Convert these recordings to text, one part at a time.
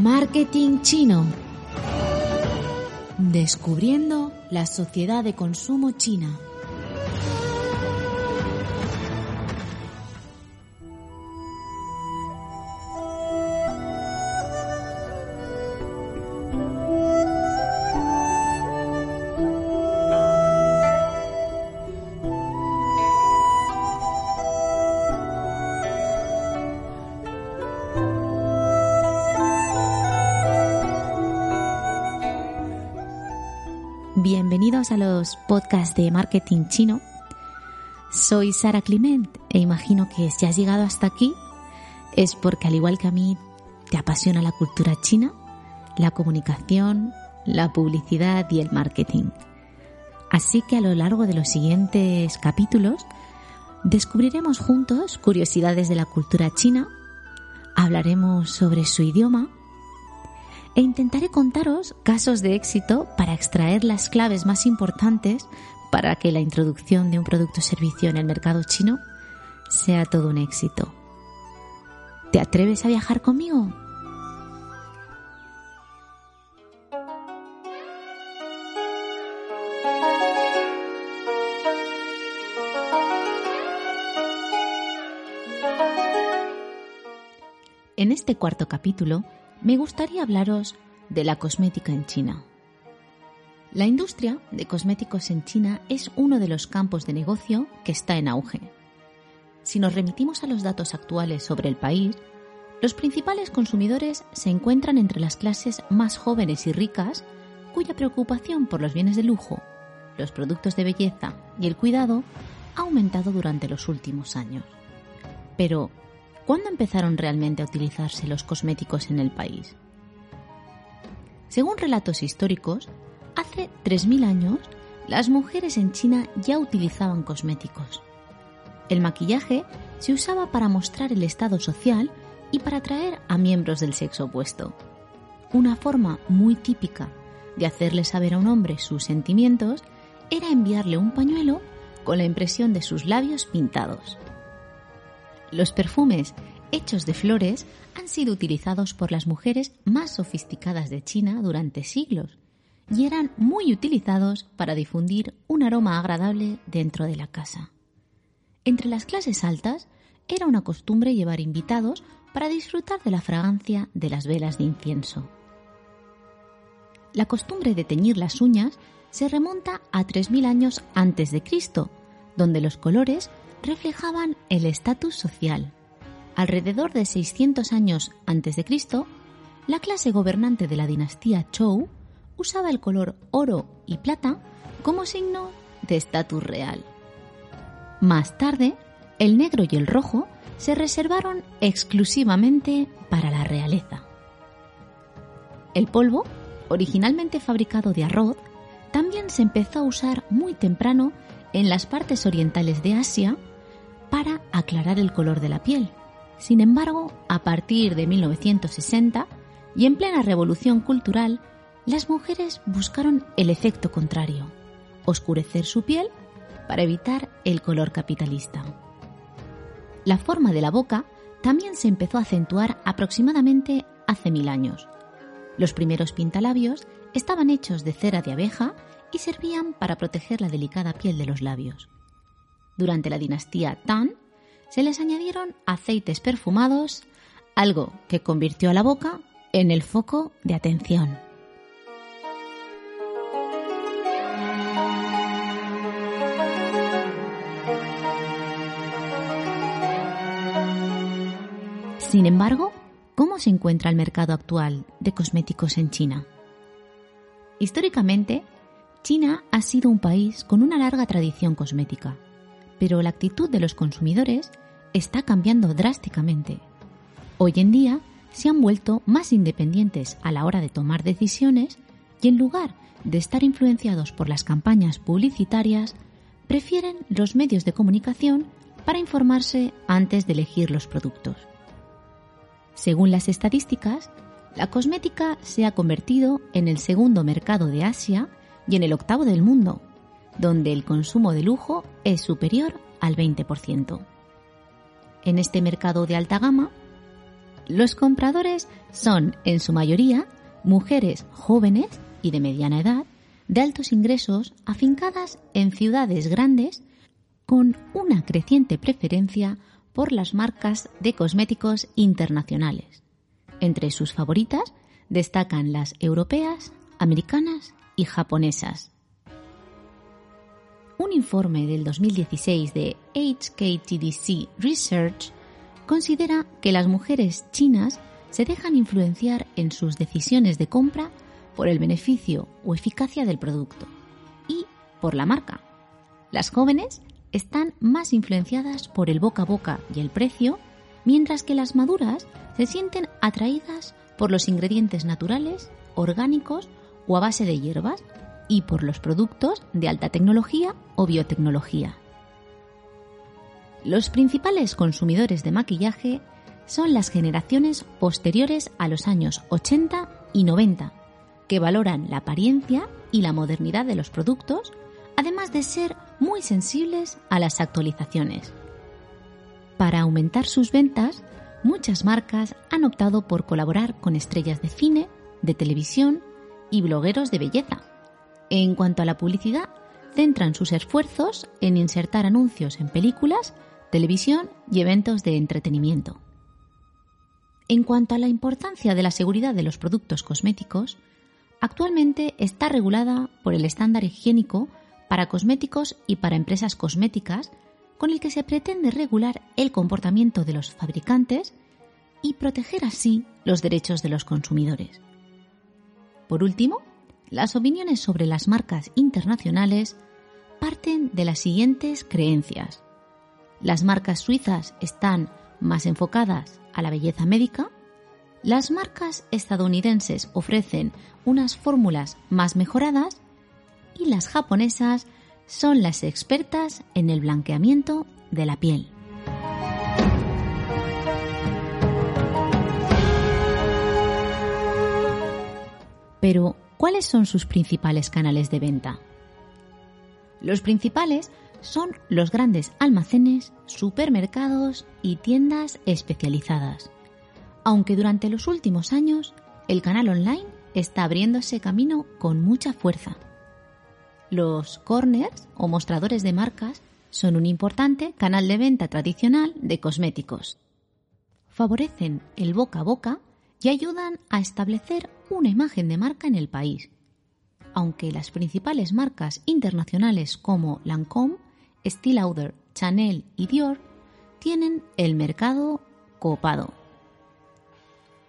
Marketing chino. Descubriendo la sociedad de consumo china. Bienvenidos a los podcasts de marketing chino. Soy Sara Clement e imagino que si has llegado hasta aquí es porque al igual que a mí te apasiona la cultura china, la comunicación, la publicidad y el marketing. Así que a lo largo de los siguientes capítulos descubriremos juntos curiosidades de la cultura china, hablaremos sobre su idioma, e intentaré contaros casos de éxito para extraer las claves más importantes para que la introducción de un producto o servicio en el mercado chino sea todo un éxito. ¿Te atreves a viajar conmigo? En este cuarto capítulo me gustaría hablaros de la cosmética en China. La industria de cosméticos en China es uno de los campos de negocio que está en auge. Si nos remitimos a los datos actuales sobre el país, los principales consumidores se encuentran entre las clases más jóvenes y ricas, cuya preocupación por los bienes de lujo, los productos de belleza y el cuidado ha aumentado durante los últimos años. Pero, ¿cuándo empezaron realmente a utilizarse los cosméticos en el país? Según relatos históricos, hace 3.000 años las mujeres en China ya utilizaban cosméticos. El maquillaje se usaba para mostrar el estado social y para atraer a miembros del sexo opuesto. Una forma muy típica de hacerle saber a un hombre sus sentimientos era enviarle un pañuelo con la impresión de sus labios pintados. Los perfumes hechos de flores han sido utilizados por las mujeres más sofisticadas de China durante siglos y eran muy utilizados para difundir un aroma agradable dentro de la casa. Entre las clases altas era una costumbre llevar invitados para disfrutar de la fragancia de las velas de incienso. La costumbre de teñir las uñas se remonta a 3.000 años antes de Cristo, donde los colores reflejaban el estatus social. Alrededor de 600 años antes de Cristo, la clase gobernante de la dinastía Zhou usaba el color oro y plata como signo de estatus real. Más tarde, el negro y el rojo se reservaron exclusivamente para la realeza. El polvo, originalmente fabricado de arroz, también se empezó a usar muy temprano en las partes orientales de Asia para aclarar el color de la piel. Sin embargo, a partir de 1960 y en plena revolución cultural, las mujeres buscaron el efecto contrario, oscurecer su piel para evitar el color capitalista. La forma de la boca también se empezó a acentuar aproximadamente hace mil años. Los primeros pintalabios estaban hechos de cera de abeja y servían para proteger la delicada piel de los labios. Durante la dinastía Tang se les añadieron aceites perfumados, algo que convirtió a la boca en el foco de atención. Sin embargo, ¿cómo se encuentra el mercado actual de cosméticos en China? Históricamente, China ha sido un país con una larga tradición cosmética, pero la actitud de los consumidores está cambiando drásticamente. Hoy en día se han vuelto más independientes a la hora de tomar decisiones y en lugar de estar influenciados por las campañas publicitarias, prefieren los medios de comunicación para informarse antes de elegir los productos. Según las estadísticas, la cosmética se ha convertido en el segundo mercado de Asia y en el octavo del mundo, donde el consumo de lujo es superior al 20%. En este mercado de alta gama, Los compradores son, en su mayoría, mujeres jóvenes y de mediana edad, de altos ingresos, afincadas en ciudades grandes, con una creciente preferencia por las marcas de cosméticos internacionales. Entre sus favoritas destacan las europeas, americanas y japonesas. Un informe del 2016 de HKTDC Research considera que las mujeres chinas se dejan influenciar en sus decisiones de compra por el beneficio o eficacia del producto y por la marca. Las jóvenes están más influenciadas por el boca a boca y el precio, mientras que las maduras se sienten atraídas por los ingredientes naturales, orgánicos o a base de hierbas y por los productos de alta tecnología o biotecnología. Los principales consumidores de maquillaje son las generaciones posteriores a los años 80 y 90, que valoran la apariencia y la modernidad de los productos, además de ser muy sensibles a las actualizaciones. Para aumentar sus ventas, muchas marcas han optado por colaborar con estrellas de cine, de televisión y blogueros de belleza. En cuanto a la publicidad, centran sus esfuerzos en insertar anuncios en películas televisión y eventos de entretenimiento. En cuanto a la importancia de la seguridad de los productos cosméticos, actualmente está regulada por el estándar higiénico para cosméticos y para empresas cosméticas, con el que se pretende regular el comportamiento de los fabricantes y proteger así los derechos de los consumidores. Por último, las opiniones sobre las marcas internacionales parten de las siguientes creencias. Las marcas suizas están más enfocadas a la belleza médica. Las marcas estadounidenses ofrecen unas fórmulas más mejoradas y las japonesas son las expertas en el blanqueamiento de la piel. Pero, ¿cuáles son sus principales canales de venta? Los principales son los grandes almacenes, supermercados y tiendas especializadas. Aunque durante los últimos años el canal online está abriéndose camino con mucha fuerza. Los corners o mostradores de marcas son un importante canal de venta tradicional de cosméticos. Favorecen el boca a boca y ayudan a establecer una imagen de marca en el país. Aunque las principales marcas internacionales como Lancôme Lauder, Chanel y Dior tienen el mercado copado.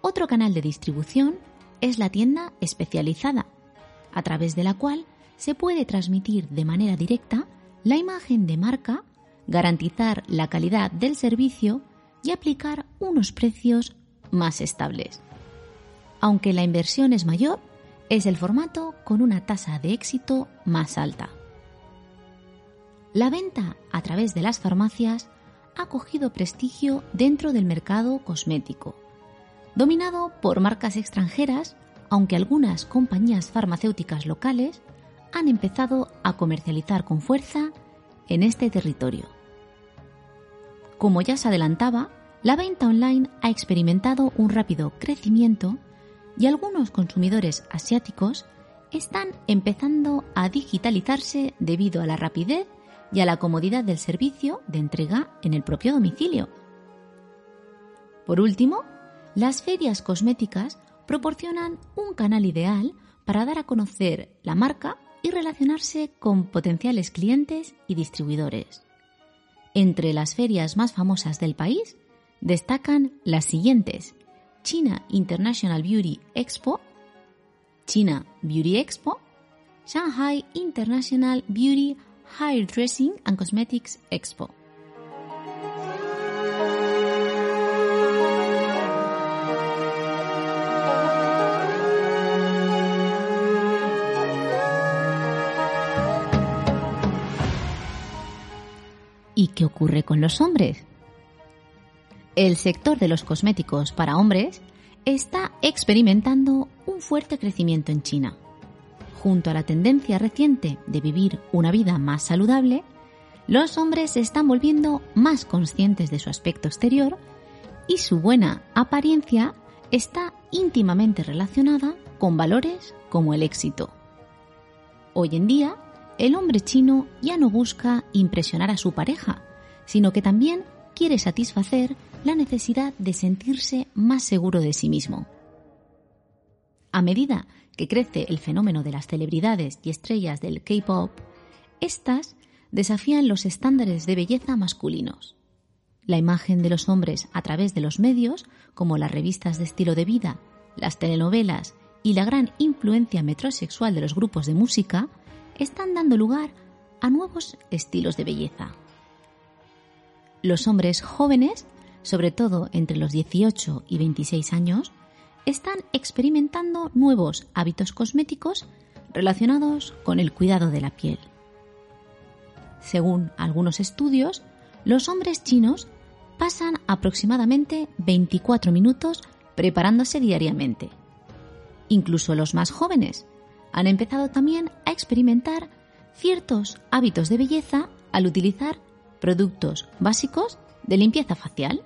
Otro canal de distribución es la tienda especializada, a través de la cual se puede transmitir de manera directa la imagen de marca, garantizar la calidad del servicio y aplicar unos precios más estables. Aunque la inversión es mayor, es el formato con una tasa de éxito más alta. La venta a través de las farmacias ha cogido prestigio dentro del mercado cosmético, dominado por marcas extranjeras, aunque algunas compañías farmacéuticas locales han empezado a comercializar con fuerza en este territorio. Como ya se adelantaba, la venta online ha experimentado un rápido crecimiento y algunos consumidores asiáticos están empezando a digitalizarse debido a la rapidez y a la comodidad del servicio de entrega en el propio domicilio. Por último, las ferias cosméticas proporcionan un canal ideal para dar a conocer la marca y relacionarse con potenciales clientes y distribuidores. Entre las ferias más famosas del país destacan las siguientes: China International Beauty Expo, China Beauty Expo, Shanghai International Beauty Dressing and Cosmetics Expo. ¿Y qué ocurre con los hombres? El sector de los cosméticos para hombres está experimentando un fuerte crecimiento en China junto a la tendencia reciente de vivir una vida más saludable, los hombres se están volviendo más conscientes de su aspecto exterior y su buena apariencia está íntimamente relacionada con valores como el éxito. Hoy en día, el hombre chino ya no busca impresionar a su pareja, sino que también quiere satisfacer la necesidad de sentirse más seguro de sí mismo. A medida que crece el fenómeno de las celebridades y estrellas del K-pop, estas desafían los estándares de belleza masculinos. La imagen de los hombres a través de los medios, como las revistas de estilo de vida, las telenovelas y la gran influencia metrosexual de los grupos de música, están dando lugar a nuevos estilos de belleza. Los hombres jóvenes, sobre todo entre los 18 y 26 años, están experimentando nuevos hábitos cosméticos relacionados con el cuidado de la piel. Según algunos estudios, los hombres chinos pasan aproximadamente 24 minutos preparándose diariamente. Incluso los más jóvenes han empezado también a experimentar ciertos hábitos de belleza al utilizar productos básicos de limpieza facial.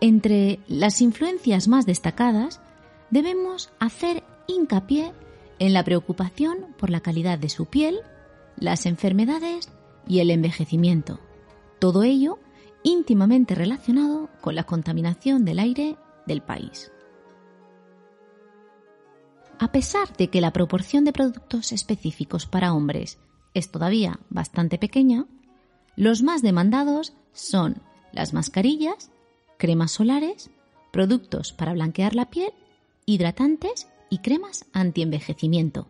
Entre las influencias más destacadas debemos hacer hincapié en la preocupación por la calidad de su piel, las enfermedades y el envejecimiento. Todo ello íntimamente relacionado con la contaminación del aire del país. A pesar de que la proporción de productos específicos para hombres es todavía bastante pequeña, los más demandados son las mascarillas, cremas solares, productos para blanquear la piel, hidratantes y cremas antienvejecimiento.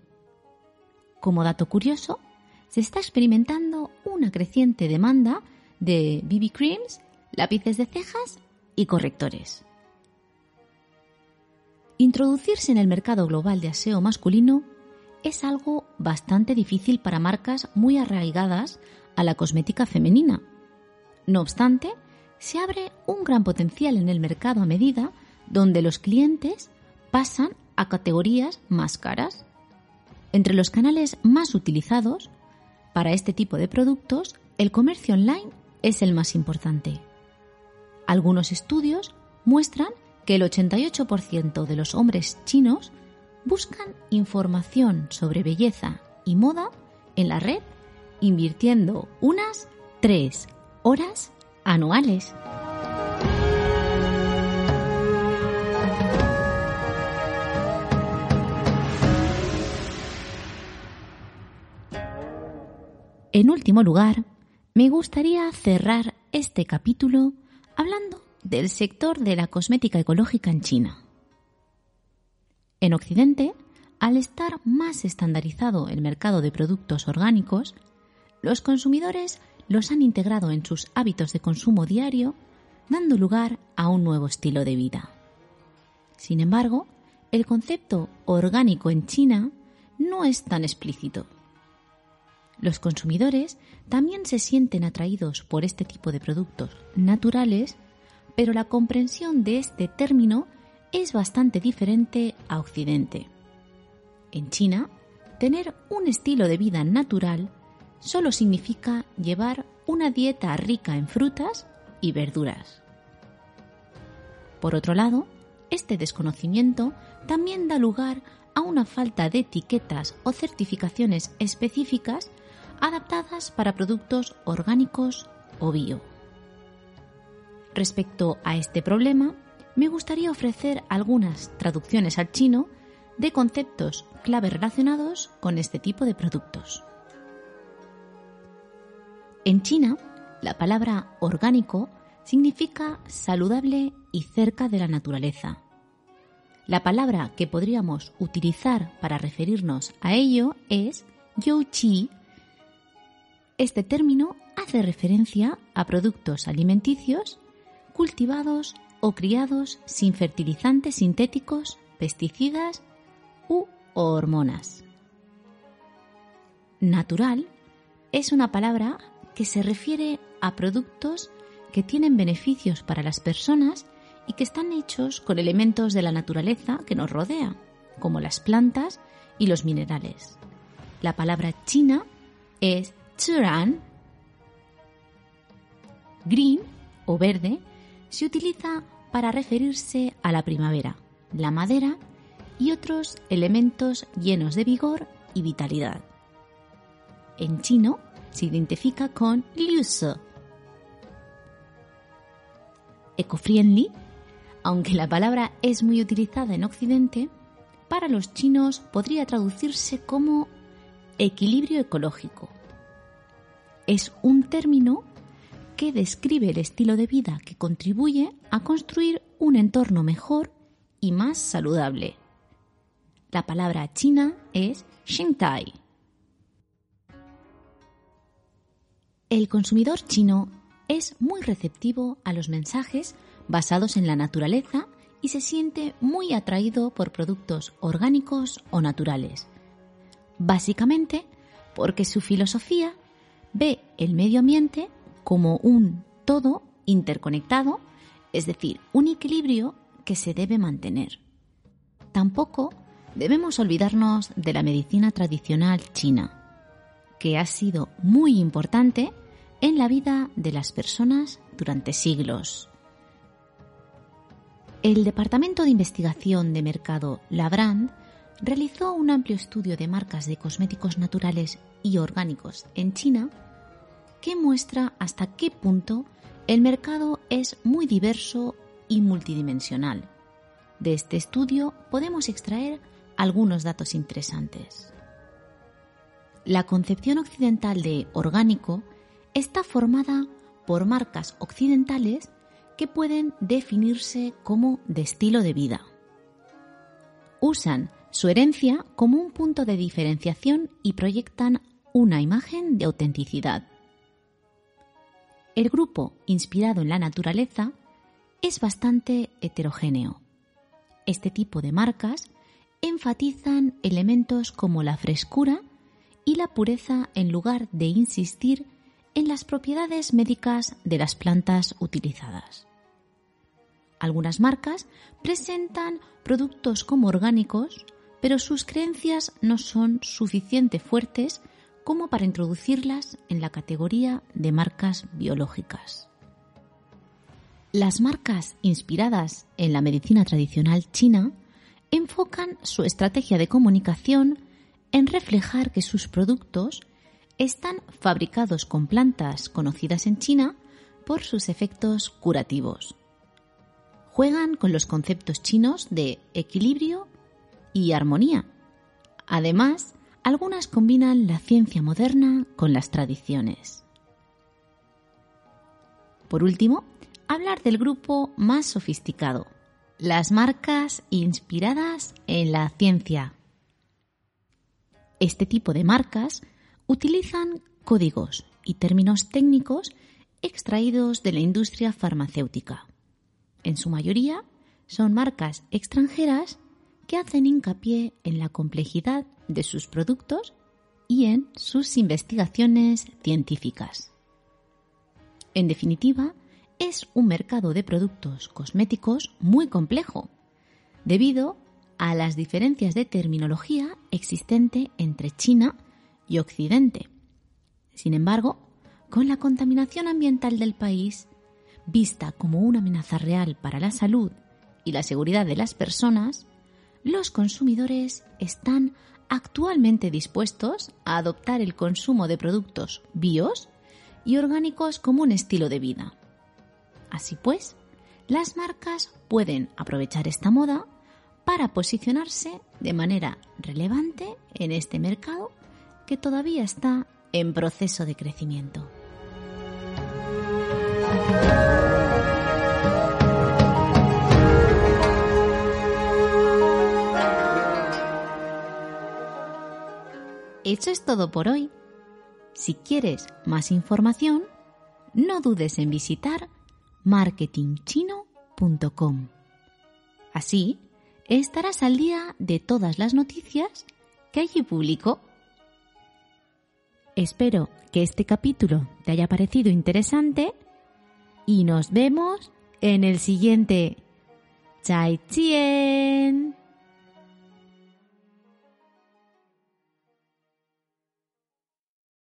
Como dato curioso, se está experimentando una creciente demanda de BB creams, lápices de cejas y correctores. Introducirse en el mercado global de aseo masculino es algo bastante difícil para marcas muy arraigadas a la cosmética femenina. No obstante, se abre un gran potencial en el mercado a medida donde los clientes pasan a categorías más caras. Entre los canales más utilizados para este tipo de productos, el comercio online es el más importante. Algunos estudios muestran que el 88% de los hombres chinos buscan información sobre belleza y moda en la red invirtiendo unas 3 horas anuales. En último lugar, me gustaría cerrar este capítulo hablando del sector de la cosmética ecológica en China. En Occidente, al estar más estandarizado el mercado de productos orgánicos, los consumidores los han integrado en sus hábitos de consumo diario, dando lugar a un nuevo estilo de vida. Sin embargo, el concepto orgánico en China no es tan explícito. Los consumidores también se sienten atraídos por este tipo de productos naturales, pero la comprensión de este término es bastante diferente a Occidente. En China, tener un estilo de vida natural solo significa llevar una dieta rica en frutas y verduras. Por otro lado, este desconocimiento también da lugar a una falta de etiquetas o certificaciones específicas adaptadas para productos orgánicos o bio. Respecto a este problema, me gustaría ofrecer algunas traducciones al chino de conceptos clave relacionados con este tipo de productos. En China, la palabra orgánico significa saludable y cerca de la naturaleza. La palabra que podríamos utilizar para referirnos a ello es youqi, este término hace referencia a productos alimenticios cultivados o criados sin fertilizantes sintéticos, pesticidas u hormonas. Natural es una palabra que se refiere a productos que tienen beneficios para las personas y que están hechos con elementos de la naturaleza que nos rodea, como las plantas y los minerales. La palabra china es Green o verde se utiliza para referirse a la primavera, la madera y otros elementos llenos de vigor y vitalidad. En chino se identifica con liu Eco-friendly, aunque la palabra es muy utilizada en Occidente, para los chinos podría traducirse como equilibrio ecológico. Es un término que describe el estilo de vida que contribuye a construir un entorno mejor y más saludable. La palabra china es Xingtai. El consumidor chino es muy receptivo a los mensajes basados en la naturaleza y se siente muy atraído por productos orgánicos o naturales. Básicamente porque su filosofía ve el medio ambiente como un todo interconectado, es decir, un equilibrio que se debe mantener. Tampoco debemos olvidarnos de la medicina tradicional china, que ha sido muy importante en la vida de las personas durante siglos. El Departamento de Investigación de Mercado Labrand realizó un amplio estudio de marcas de cosméticos naturales y orgánicos en China que muestra hasta qué punto el mercado es muy diverso y multidimensional. De este estudio podemos extraer algunos datos interesantes. La concepción occidental de orgánico está formada por marcas occidentales que pueden definirse como de estilo de vida. Usan su herencia como un punto de diferenciación y proyectan una imagen de autenticidad. El grupo, inspirado en la naturaleza, es bastante heterogéneo. Este tipo de marcas enfatizan elementos como la frescura y la pureza en lugar de insistir en las propiedades médicas de las plantas utilizadas. Algunas marcas presentan productos como orgánicos, pero sus creencias no son suficientemente fuertes como para introducirlas en la categoría de marcas biológicas. Las marcas inspiradas en la medicina tradicional china enfocan su estrategia de comunicación en reflejar que sus productos están fabricados con plantas conocidas en China por sus efectos curativos. Juegan con los conceptos chinos de equilibrio y armonía. Además, algunas combinan la ciencia moderna con las tradiciones. Por último, hablar del grupo más sofisticado, las marcas inspiradas en la ciencia. Este tipo de marcas utilizan códigos y términos técnicos extraídos de la industria farmacéutica. En su mayoría son marcas extranjeras que hacen hincapié en la complejidad de sus productos y en sus investigaciones científicas. En definitiva, es un mercado de productos cosméticos muy complejo, debido a las diferencias de terminología existente entre China y Occidente. Sin embargo, con la contaminación ambiental del país, vista como una amenaza real para la salud y la seguridad de las personas, los consumidores están actualmente dispuestos a adoptar el consumo de productos bios y orgánicos como un estilo de vida. Así pues, las marcas pueden aprovechar esta moda para posicionarse de manera relevante en este mercado que todavía está en proceso de crecimiento. Eso es todo por hoy. Si quieres más información, no dudes en visitar marketingchino.com. Así, estarás al día de todas las noticias que allí publico. Espero que este capítulo te haya parecido interesante y nos vemos en el siguiente. ¡Chai chien!